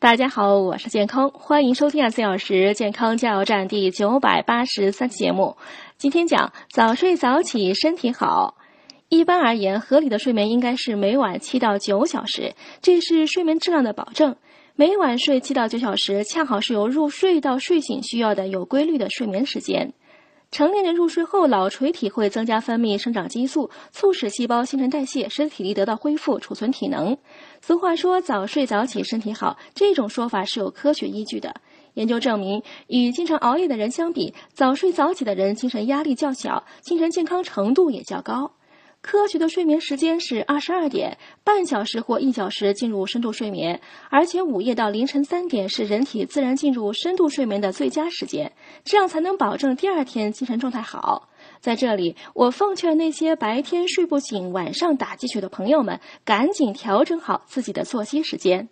大家好，我是健康，欢迎收听二十四小时健康加油站第九百八十三期节目。今天讲早睡早起身体好。一般而言，合理的睡眠应该是每晚七到九小时，这是睡眠质量的保证。每晚睡七到九小时，恰好是由入睡到睡醒需要的有规律的睡眠时间。成年人入睡后，脑垂体会增加分泌生长激素，促使细胞新陈代谢，身体力得到恢复，储存体能。俗话说“早睡早起身体好”，这种说法是有科学依据的。研究证明，与经常熬夜的人相比，早睡早起的人精神压力较小，精神健康程度也较高。科学的睡眠时间是二十二点半小时或一小时进入深度睡眠，而且午夜到凌晨三点是人体自然进入深度睡眠的最佳时间，这样才能保证第二天精神状态好。在这里，我奉劝那些白天睡不醒、晚上打鸡血的朋友们，赶紧调整好自己的作息时间。